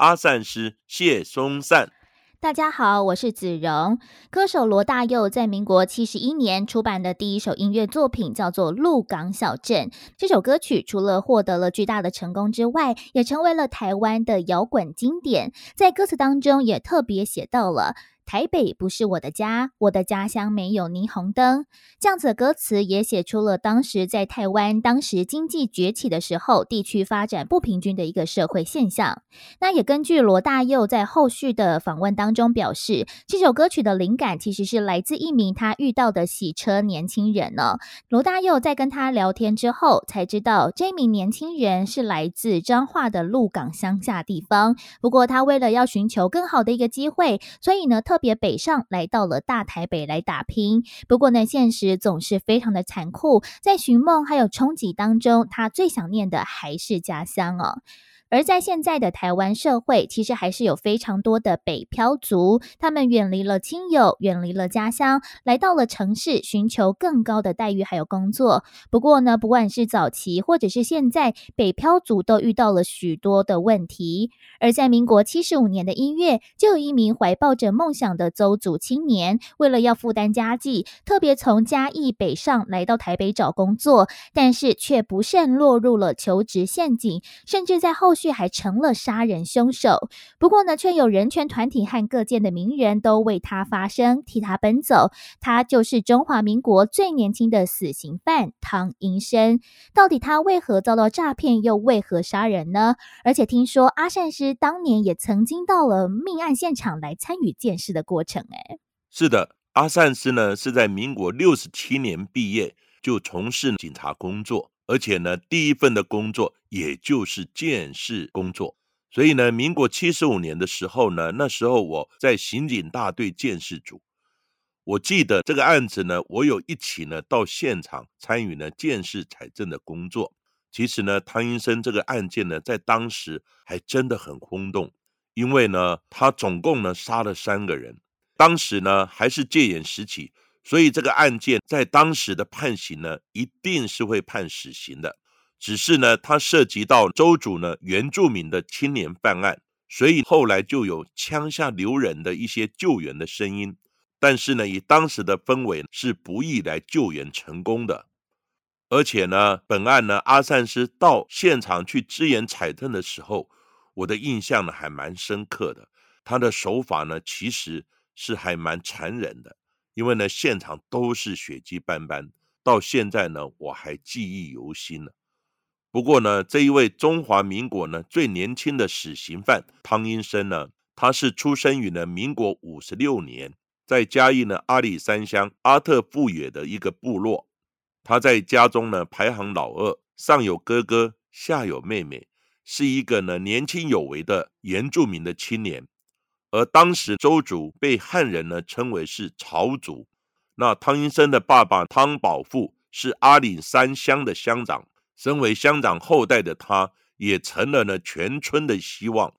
阿善师谢松善。大家好，我是子荣。歌手罗大佑在民国七十一年出版的第一首音乐作品叫做《鹿港小镇》。这首歌曲除了获得了巨大的成功之外，也成为了台湾的摇滚经典。在歌词当中也特别写到了。台北不是我的家，我的家乡没有霓虹灯。这样子的歌词也写出了当时在台湾当时经济崛起的时候，地区发展不平均的一个社会现象。那也根据罗大佑在后续的访问当中表示，这首歌曲的灵感其实是来自一名他遇到的洗车年轻人呢。罗大佑在跟他聊天之后，才知道这名年轻人是来自彰化的鹿港乡下地方。不过他为了要寻求更好的一个机会，所以呢特。别北上来到了大台北来打拼，不过呢，现实总是非常的残酷，在寻梦还有憧憬当中，他最想念的还是家乡哦。而在现在的台湾社会，其实还是有非常多的北漂族，他们远离了亲友，远离了家乡，来到了城市，寻求更高的待遇还有工作。不过呢，不管是早期或者是现在，北漂族都遇到了许多的问题。而在民国七十五年的一月，就有一名怀抱着梦想的邹族青年，为了要负担家计，特别从嘉义北上来到台北找工作，但是却不慎落入了求职陷阱，甚至在后。却还成了杀人凶手。不过呢，却有人权团体和各界的名人都为他发声，替他奔走。他就是中华民国最年轻的死刑犯汤英生。到底他为何遭到诈骗，又为何杀人呢？而且听说阿善师当年也曾经到了命案现场来参与见识的过程。哎，是的，阿善师呢是在民国六十七年毕业，就从事警察工作。而且呢，第一份的工作也就是见识工作，所以呢，民国七十五年的时候呢，那时候我在刑警大队见识组，我记得这个案子呢，我有一起呢到现场参与呢见识采证的工作。其实呢，汤医生这个案件呢，在当时还真的很轰动，因为呢，他总共呢杀了三个人，当时呢还是戒严时期。所以这个案件在当时的判刑呢，一定是会判死刑的。只是呢，它涉及到州主呢原住民的青年犯案，所以后来就有枪下留人的一些救援的声音。但是呢，以当时的氛围是不易来救援成功的。而且呢，本案呢，阿善师到现场去支援采证的时候，我的印象呢还蛮深刻的。他的手法呢，其实是还蛮残忍的。因为呢，现场都是血迹斑斑，到现在呢，我还记忆犹新呢。不过呢，这一位中华民国呢最年轻的死刑犯汤英生呢，他是出生于呢民国五十六年，在嘉义呢阿里山乡阿特富野的一个部落。他在家中呢排行老二，上有哥哥，下有妹妹，是一个呢年轻有为的原住民的青年。而当时周族被汉人呢称为是朝族，那汤英生的爸爸汤宝富是阿里山乡的乡长，身为乡长后代的他，也成了呢全村的希望。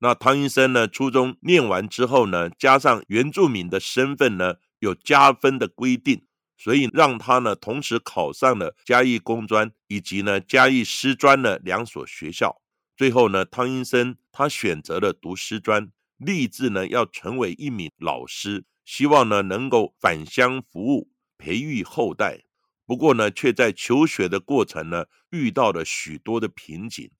那汤英生呢初中念完之后呢，加上原住民的身份呢有加分的规定，所以让他呢同时考上了嘉义工专以及呢嘉义师专的两所学校。最后呢，汤英生他选择了读师专。立志呢要成为一名老师，希望呢能够返乡服务，培育后代。不过呢，却在求学的过程呢遇到了许多的瓶颈。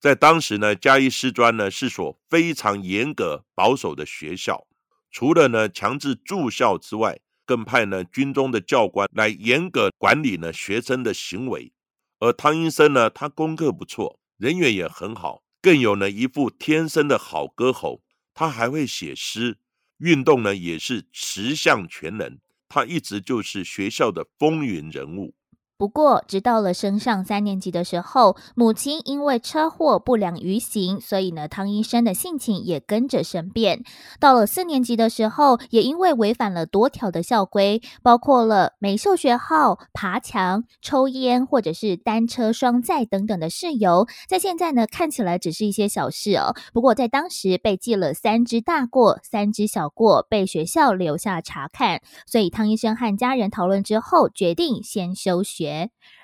在当时呢，嘉义师专呢是所非常严格保守的学校，除了呢强制住校之外，更派呢军中的教官来严格管理呢学生的行为。而汤英生呢，他功课不错，人缘也很好，更有呢一副天生的好歌喉。他还会写诗，运动呢也是十项全能。他一直就是学校的风云人物。不过，直到了升上三年级的时候，母亲因为车祸不良于行，所以呢，汤医生的性情也跟着生变。到了四年级的时候，也因为违反了多条的校规，包括了没授学号、爬墙、抽烟或者是单车双载等等的事由，在现在呢看起来只是一些小事哦。不过在当时被记了三只大过，三只小过，被学校留下查看。所以汤医生和家人讨论之后，决定先休学。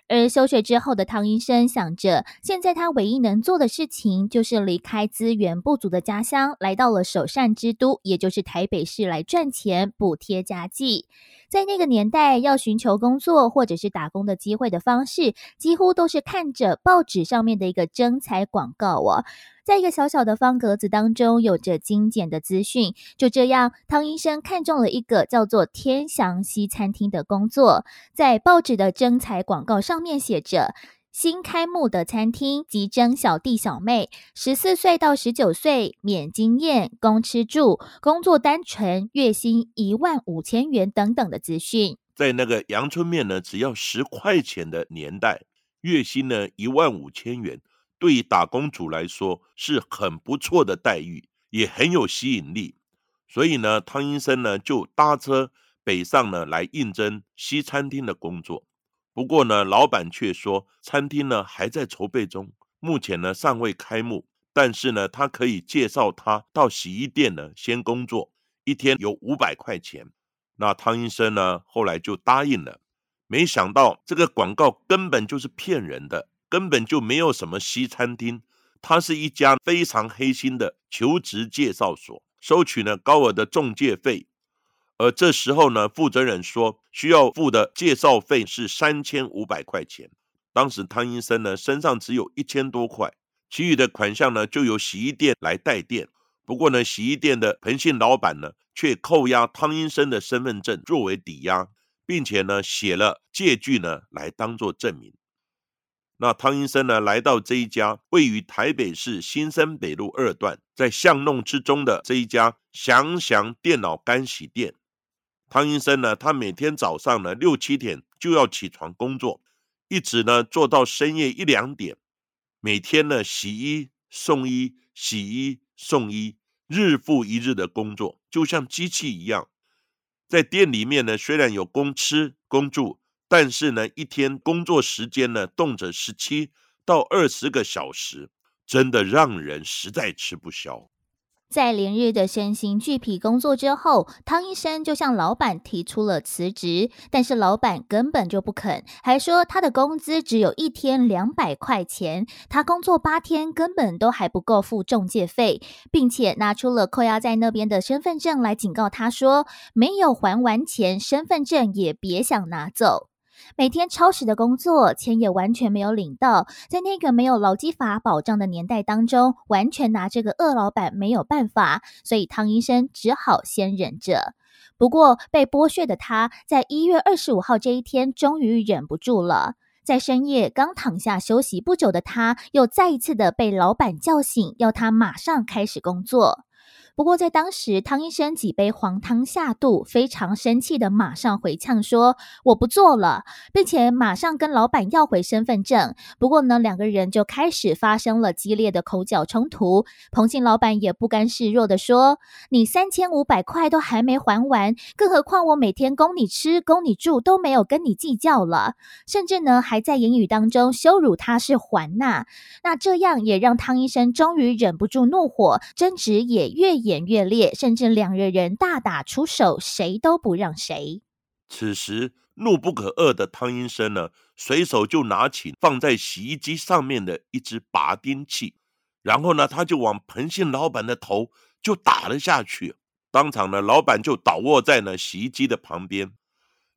而休学之后的汤医生想着，现在他唯一能做的事情就是离开资源不足的家乡，来到了首善之都，也就是台北市来赚钱补贴家计。在那个年代，要寻求工作或者是打工的机会的方式，几乎都是看着报纸上面的一个征才广告哦。在一个小小的方格子当中，有着精简的资讯。就这样，汤医生看中了一个叫做“天祥西餐厅”的工作。在报纸的征才广告上面写着：“新开幕的餐厅，急征小弟小妹，十四岁到十九岁，免经验，供吃住，工作单纯，月薪一万五千元等等的资讯。”在那个阳春面呢，只要十块钱的年代，月薪呢一万五千元。对于打工族来说是很不错的待遇，也很有吸引力。所以呢，汤医生呢就搭车北上呢来应征西餐厅的工作。不过呢，老板却说餐厅呢还在筹备中，目前呢尚未开幕。但是呢，他可以介绍他到洗衣店呢先工作，一天有五百块钱。那汤医生呢后来就答应了。没想到这个广告根本就是骗人的。根本就没有什么西餐厅，它是一家非常黑心的求职介绍所，收取呢高额的中介费。而这时候呢，负责人说需要付的介绍费是三千五百块钱。当时汤医生呢身上只有一千多块，其余的款项呢就由洗衣店来代垫。不过呢，洗衣店的彭姓老板呢却扣押汤医生的身份证作为抵押，并且呢写了借据呢来当做证明。那汤医生呢，来到这一家位于台北市新生北路二段，在巷弄之中的这一家祥祥电脑干洗店。汤医生呢，他每天早上呢六七点就要起床工作，一直呢做到深夜一两点，每天呢洗衣送衣，洗衣送衣，日复一日的工作，就像机器一样。在店里面呢，虽然有供吃供住。但是呢，一天工作时间呢，动辄十七到二十个小时，真的让人实在吃不消。在连日的身心俱疲工作之后，汤医生就向老板提出了辞职，但是老板根本就不肯，还说他的工资只有一天两百块钱，他工作八天根本都还不够付中介费，并且拿出了扣押在那边的身份证来警告他说，没有还完钱，身份证也别想拿走。每天超时的工作，钱也完全没有领到。在那个没有劳基法保障的年代当中，完全拿这个恶老板没有办法，所以汤医生只好先忍着。不过，被剥削的他，在一月二十五号这一天，终于忍不住了。在深夜刚躺下休息不久的他，又再一次的被老板叫醒，要他马上开始工作。不过，在当时，汤医生几杯黄汤下肚，非常生气的马上回呛说：“我不做了，并且马上跟老板要回身份证。”不过呢，两个人就开始发生了激烈的口角冲突。彭姓老板也不甘示弱的说：“你三千五百块都还没还完，更何况我每天供你吃、供你住都没有跟你计较了，甚至呢还在言语当中羞辱他是还纳。那这样也让汤医生终于忍不住怒火，争执也越演。演越烈，甚至两个人大打出手，谁都不让谁。此时怒不可遏的汤医生呢，随手就拿起放在洗衣机上面的一只拔钉器，然后呢，他就往彭姓老板的头就打了下去。当场呢，老板就倒卧在呢洗衣机的旁边。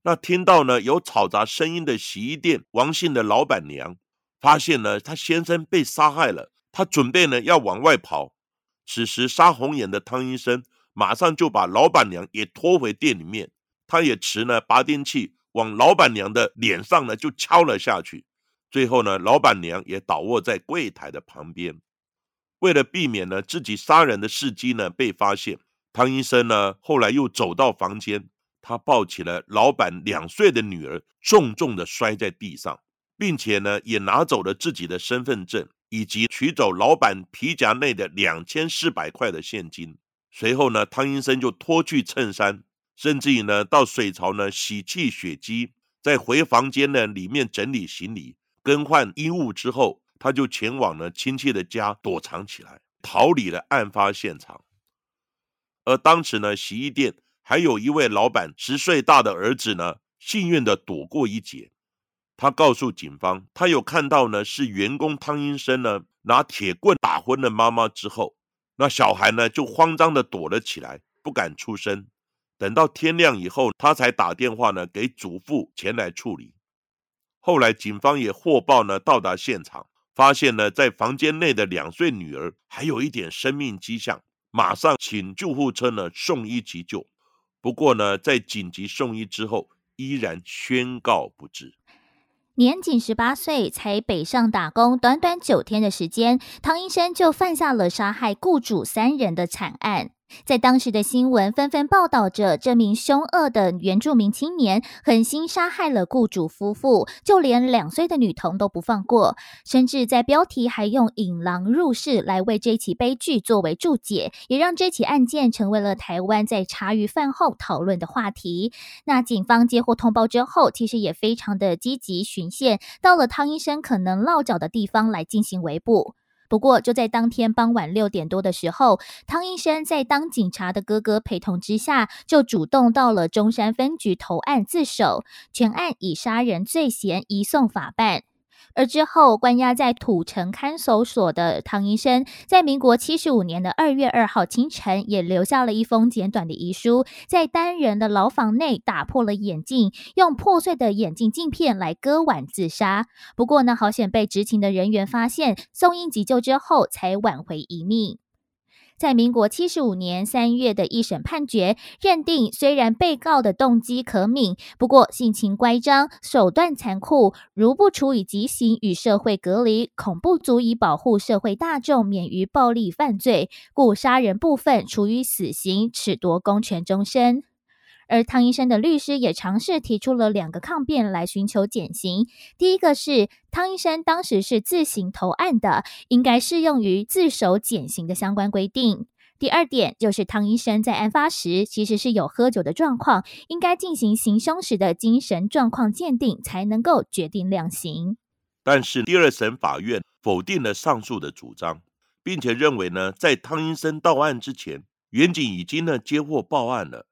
那听到呢有嘈杂声音的洗衣店王姓的老板娘，发现呢他先生被杀害了，他准备呢要往外跑。此时，杀红眼的汤医生马上就把老板娘也拖回店里面，他也持呢拔钉器往老板娘的脸上呢就敲了下去。最后呢，老板娘也倒卧在柜台的旁边。为了避免呢自己杀人的事迹呢被发现，汤医生呢后来又走到房间，他抱起了老板两岁的女儿，重重的摔在地上，并且呢，也拿走了自己的身份证，以及取走老板皮夹内的两千四百块的现金。随后呢，汤医生就脱去衬衫，甚至于呢，到水槽呢洗去血迹，在回房间呢里面整理行李、更换衣物之后，他就前往了亲戚的家躲藏起来，逃离了案发现场。而当时呢，洗衣店。还有一位老板十岁大的儿子呢，幸运的躲过一劫。他告诉警方，他有看到呢，是员工汤英生呢拿铁棍打昏了妈妈之后，那小孩呢就慌张的躲了起来，不敢出声。等到天亮以后，他才打电话呢给祖父前来处理。后来警方也获报呢到达现场，发现呢在房间内的两岁女儿还有一点生命迹象，马上请救护车呢送医急救。不过呢，在紧急送医之后，依然宣告不治。年仅十八岁，才北上打工，短短九天的时间，唐医生就犯下了杀害雇主三人的惨案。在当时的新闻纷纷报道着，这名凶恶的原住民青年狠心杀害了雇主夫妇，就连两岁的女童都不放过，甚至在标题还用“引狼入室”来为这起悲剧作为注解，也让这起案件成为了台湾在茶余饭后讨论的话题。那警方接获通报之后，其实也非常的积极巡线，到了汤医生可能落脚的地方来进行围捕。不过，就在当天傍晚六点多的时候，汤医生在当警察的哥哥陪同之下，就主动到了中山分局投案自首，全案以杀人罪嫌移送法办。而之后关押在土城看守所的唐医生，在民国七十五年的二月二号清晨，也留下了一封简短的遗书，在单人的牢房内打破了眼镜，用破碎的眼镜镜片来割腕自杀。不过呢，好险被执勤的人员发现，送医急救之后，才挽回一命。在民国七十五年三月的一审判决认定，虽然被告的动机可悯，不过性情乖张、手段残酷，如不处以极刑与社会隔离，恐不足以保护社会大众免于暴力犯罪，故杀人部分处以死刑，褫夺公权终身。而汤医生的律师也尝试提出了两个抗辩来寻求减刑。第一个是汤医生当时是自行投案的，应该适用于自首减刑的相关规定。第二点就是汤医生在案发时其实是有喝酒的状况，应该进行行凶时的精神状况鉴定，才能够决定量刑。但是第二审法院否定了上述的主张，并且认为呢，在汤医生到案之前，远警已经呢接获报案了。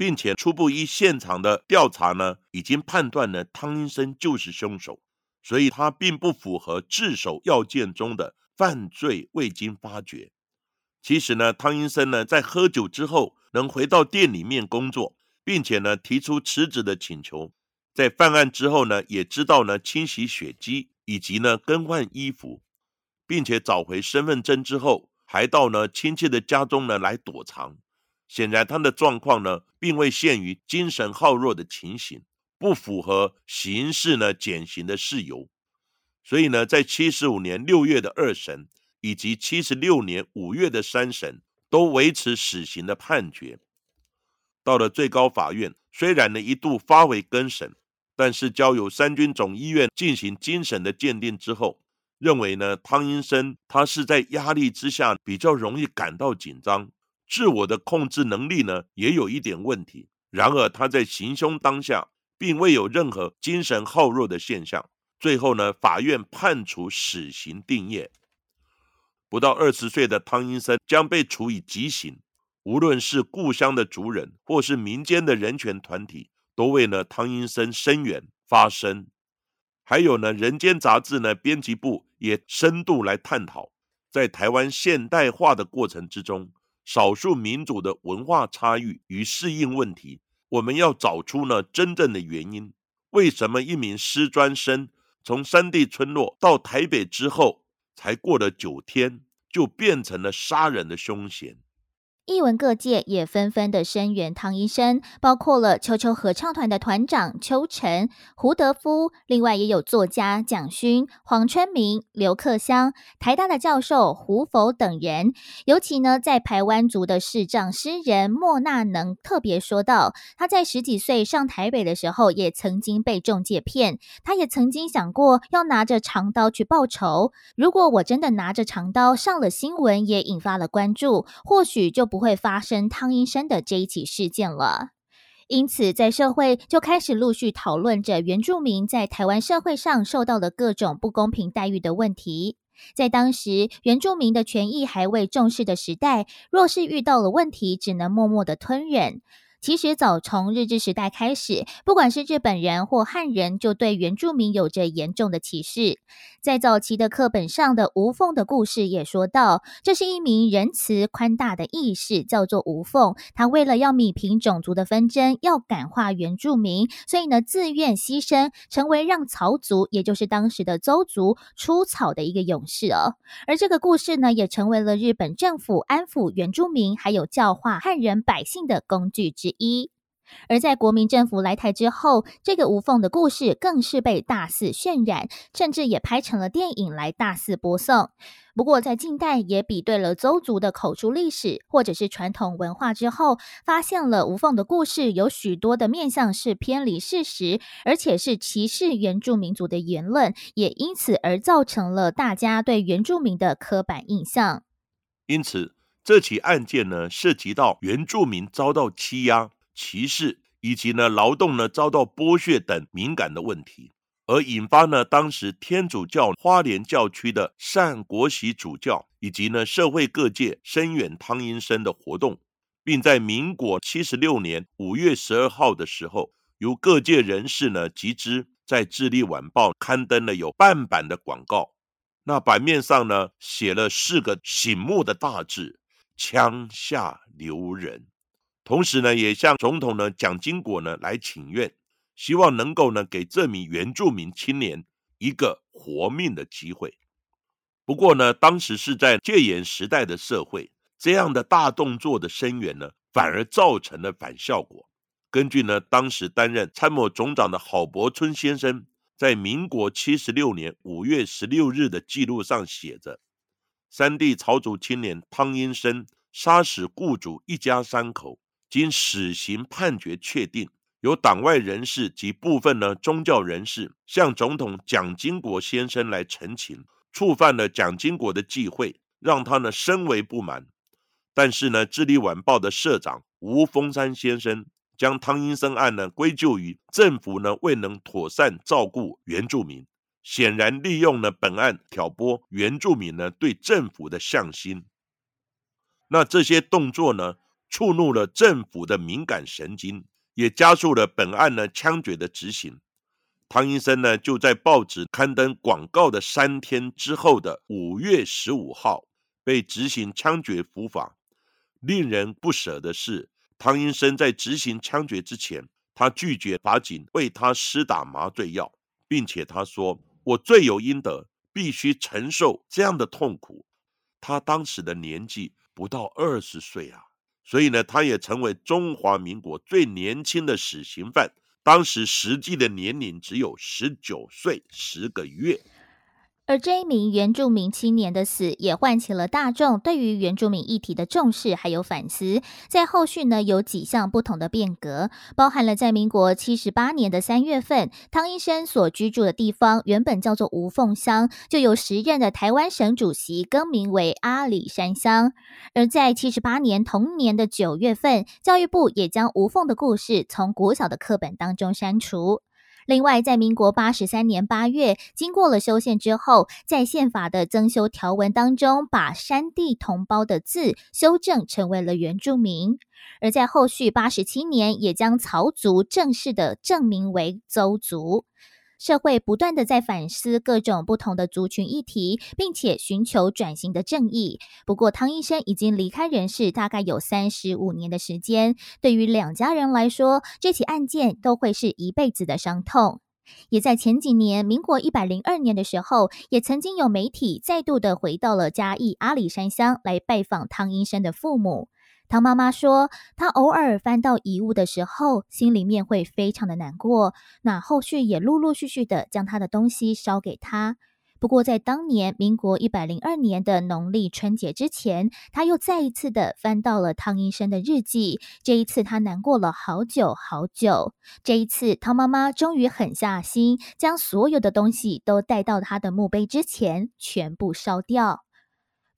并且初步依现场的调查呢，已经判断呢汤医生就是凶手，所以他并不符合自首要件中的犯罪未经发觉。其实呢，汤医生呢在喝酒之后能回到店里面工作，并且呢提出辞职的请求，在犯案之后呢也知道呢清洗血迹以及呢更换衣服，并且找回身份证之后，还到呢亲戚的家中呢来躲藏。显然，他的状况呢，并未限于精神好弱的情形，不符合刑事呢减刑的事由。所以呢，在七十五年六月的二审以及七十六年五月的三审，都维持死刑的判决。到了最高法院，虽然呢一度发回更审，但是交由三军总医院进行精神的鉴定之后，认为呢汤英生他是在压力之下比较容易感到紧张。自我的控制能力呢，也有一点问题。然而他在行凶当下，并未有任何精神好弱的现象。最后呢，法院判处死刑定谳。不到二十岁的汤英生将被处以极刑。无论是故乡的族人，或是民间的人权团体，都为呢汤英生声援发声。还有呢，《人间》杂志呢编辑部也深度来探讨，在台湾现代化的过程之中。少数民族的文化差异与适应问题，我们要找出呢真正的原因。为什么一名师专生从山地村落到台北之后，才过了九天，就变成了杀人的凶嫌？艺文各界也纷纷的声援汤医生，包括了秋秋合唱团的团长邱晨、胡德夫，另外也有作家蒋勋、黄春明、刘克湘、台大的教授胡否等人。尤其呢，在台湾族的视障诗人莫纳能特别说到，他在十几岁上台北的时候，也曾经被中介骗，他也曾经想过要拿着长刀去报仇。如果我真的拿着长刀上了新闻，也引发了关注，或许就不。会发生汤医生的这一起事件了，因此在社会就开始陆续讨论着原住民在台湾社会上受到的各种不公平待遇的问题。在当时原住民的权益还未重视的时代，若是遇到了问题，只能默默的吞忍。其实早从日治时代开始，不管是日本人或汉人，就对原住民有着严重的歧视。在早期的课本上的吴凤的故事也说到，这是一名仁慈宽大的义士，叫做吴凤。他为了要米平种族的纷争，要感化原住民，所以呢自愿牺牲，成为让曹族，也就是当时的邹族出草的一个勇士哦。而这个故事呢，也成为了日本政府安抚原住民，还有教化汉人百姓的工具之一。而在国民政府来台之后，这个无缝的故事更是被大肆渲染，甚至也拍成了电影来大肆播送。不过，在近代也比对了邹族的口述历史或者是传统文化之后，发现了无缝的故事有许多的面向是偏离事实，而且是歧视原住民族的言论，也因此而造成了大家对原住民的刻板印象。因此，这起案件呢，涉及到原住民遭到欺压。歧视以及呢劳动呢遭到剥削等敏感的问题，而引发呢当时天主教花莲教区的善国喜主教以及呢社会各界声援汤阴生的活动，并在民国七十六年五月十二号的时候，由各界人士呢集资在《智利晚报》刊登了有半版的广告，那版面上呢写了四个醒目的大字：枪下留人。同时呢，也向总统呢蒋经国呢来请愿，希望能够呢给这名原住民青年一个活命的机会。不过呢，当时是在戒严时代的社会，这样的大动作的声援呢，反而造成了反效果。根据呢当时担任参谋总长的郝柏村先生在民国七十六年五月十六日的记录上写着：三地草族青年汤英生杀死雇主一家三口。经死刑判决确定，由党外人士及部分呢宗教人士向总统蒋经国先生来陈情，触犯了蒋经国的忌讳，让他呢深为不满。但是呢，《智利晚报》的社长吴峰山先生将汤英生案呢归咎于政府呢未能妥善照顾原住民，显然利用了本案挑拨原住民呢对政府的向心。那这些动作呢？触怒了政府的敏感神经，也加速了本案呢枪决的执行。汤医生呢就在报纸刊登广告的三天之后的五月十五号被执行枪决伏法。令人不舍的是，汤医生在执行枪决之前，他拒绝法警为他施打麻醉药，并且他说：“我罪有应得，必须承受这样的痛苦。”他当时的年纪不到二十岁啊。所以呢，他也成为中华民国最年轻的死刑犯，当时实际的年龄只有十九岁十个月。而这一名原住民青年的死，也唤起了大众对于原住民议题的重视，还有反思。在后续呢，有几项不同的变革，包含了在民国七十八年的三月份，汤医生所居住的地方原本叫做吴凤乡，就由时任的台湾省主席更名为阿里山乡。而在七十八年同年的九月份，教育部也将吴凤的故事从国小的课本当中删除。另外，在民国八十三年八月，经过了修宪之后，在宪法的增修条文当中，把山地同胞的字修正成为了原住民；而在后续八十七年，也将曹族正式的证明为邹族。社会不断的在反思各种不同的族群议题，并且寻求转型的正义。不过，汤医生已经离开人世，大概有三十五年的时间。对于两家人来说，这起案件都会是一辈子的伤痛。也在前几年，民国一百零二年的时候，也曾经有媒体再度的回到了嘉义阿里山乡来拜访汤医生的父母。汤妈妈说，她偶尔翻到遗物的时候，心里面会非常的难过。那后续也陆陆续续的将她的东西烧给她。不过，在当年民国一百零二年的农历春节之前，他又再一次的翻到了汤医生的日记。这一次，他难过了好久好久。这一次，汤妈妈终于狠下心，将所有的东西都带到他的墓碑之前，全部烧掉。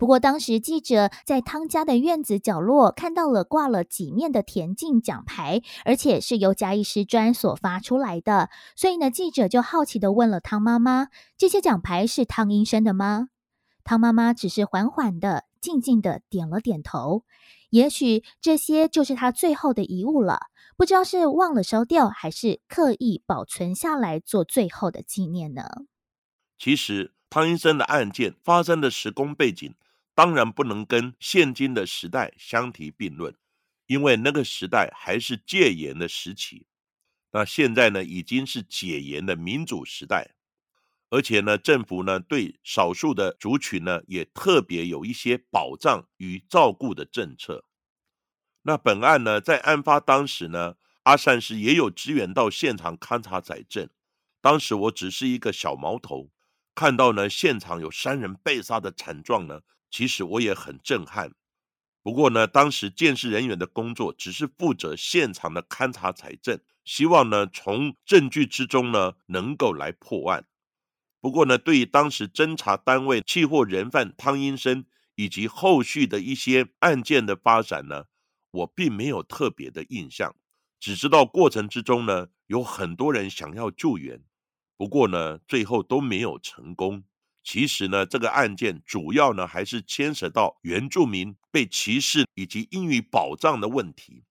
不过，当时记者在汤家的院子角落看到了挂了几面的田径奖牌，而且是由嘉义师专所发出来的，所以呢，记者就好奇的问了汤妈妈：“这些奖牌是汤医生的吗？”汤妈妈只是缓缓的、静静的点了点头。也许这些就是他最后的遗物了，不知道是忘了烧掉，还是刻意保存下来做最后的纪念呢？其实，汤医生的案件发生的时空背景。当然不能跟现今的时代相提并论，因为那个时代还是戒严的时期。那现在呢，已经是解严的民主时代，而且呢，政府呢对少数的族群呢也特别有一些保障与照顾的政策。那本案呢，在案发当时呢，阿善师也有支援到现场勘查载证。当时我只是一个小毛头，看到呢现场有三人被杀的惨状呢。其实我也很震撼，不过呢，当时监视人员的工作只是负责现场的勘查财政，希望呢从证据之中呢能够来破案。不过呢，对于当时侦查单位弃获人犯汤英生以及后续的一些案件的发展呢，我并没有特别的印象，只知道过程之中呢有很多人想要救援，不过呢最后都没有成功。其实呢，这个案件主要呢还是牵涉到原住民被歧视以及英语保障的问题，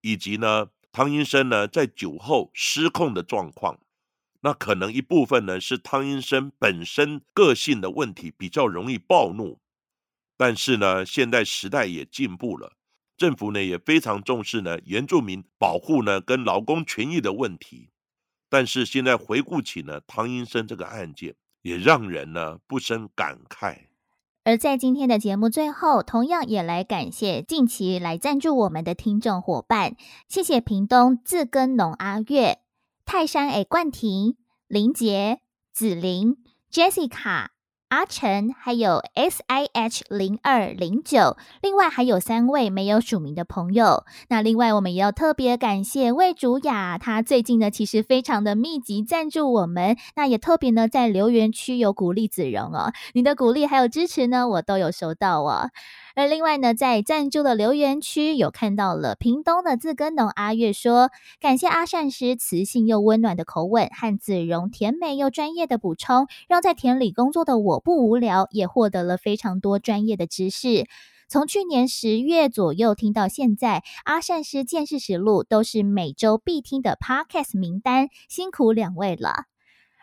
以及呢汤医生呢在酒后失控的状况。那可能一部分呢是汤医生本身个性的问题，比较容易暴怒。但是呢，现在时代也进步了，政府呢也非常重视呢原住民保护呢跟劳工权益的问题。但是现在回顾起呢汤英生这个案件。也让人呢不生感慨。而在今天的节目最后，同样也来感谢近期来赞助我们的听众伙伴，谢谢屏东自耕农阿月、泰山 A 冠廷、林杰、子玲、Jessica。阿成，还有 S I H 零二零九，另外还有三位没有署名的朋友。那另外我们也要特别感谢魏竹雅，她最近呢其实非常的密集赞助我们，那也特别呢在留言区有鼓励子荣哦，你的鼓励还有支持呢，我都有收到哦。而另外呢，在赞助的留言区有看到了屏东的自耕农阿月说，感谢阿善师磁性又温暖的口吻和子荣甜美又专业的补充，让在田里工作的我不无聊，也获得了非常多专业的知识。从去年十月左右听到现在，阿善师见识实录都是每周必听的 podcast 名单，辛苦两位了。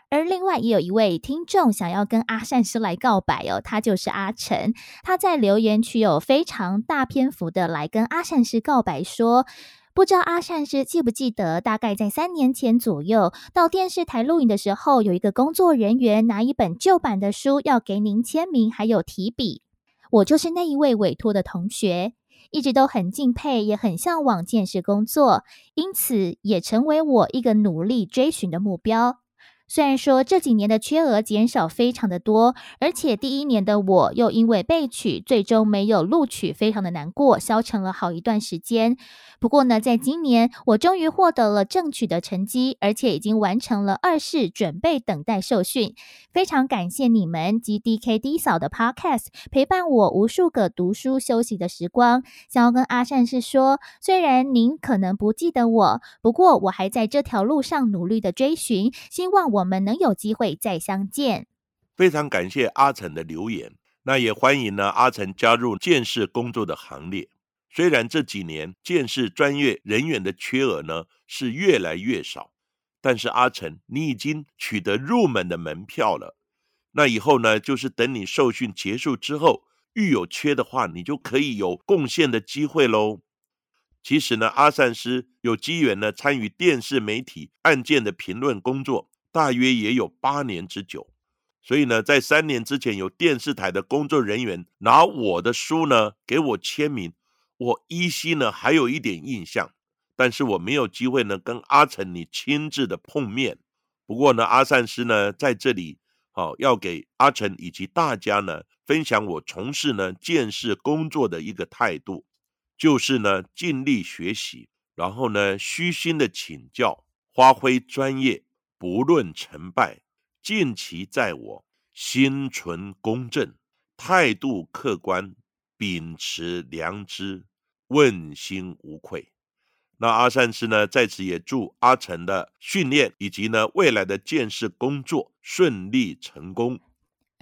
而另外也有一位听众想要跟阿善师来告白哦，他就是阿成。他在留言区有非常大篇幅的来跟阿善师告白，说不知道阿善师记不记得，大概在三年前左右到电视台录影的时候，有一个工作人员拿一本旧版的书要给您签名，还有提笔。我就是那一位委托的同学，一直都很敬佩，也很向往见识工作，因此也成为我一个努力追寻的目标。虽然说这几年的缺额减少非常的多，而且第一年的我又因为被取最终没有录取，非常的难过，消沉了好一段时间。不过呢，在今年我终于获得了正取的成绩，而且已经完成了二试，准备等待受训。非常感谢你们及 D K D 嫂的 Podcast 陪伴我无数个读书休息的时光。想要跟阿善是说，虽然您可能不记得我，不过我还在这条路上努力的追寻，希望。我们能有机会再相见。非常感谢阿成的留言，那也欢迎呢阿成加入建视工作的行列。虽然这几年建视专业人员的缺额呢是越来越少，但是阿成你已经取得入门的门票了。那以后呢，就是等你受训结束之后，遇有缺的话，你就可以有贡献的机会喽。其实呢，阿善师有机缘呢参与电视媒体案件的评论工作。大约也有八年之久，所以呢，在三年之前，有电视台的工作人员拿我的书呢给我签名，我依稀呢还有一点印象，但是我没有机会呢跟阿成你亲自的碰面。不过呢，阿善师呢在这里，好要给阿成以及大家呢分享我从事呢建设工作的一个态度，就是呢尽力学习，然后呢虚心的请教，发挥专业，不论成败，尽其在我，心存公正，态度客观，秉持良知，问心无愧。那阿善师呢，在此也祝阿成的训练以及呢未来的建设工作顺利成功。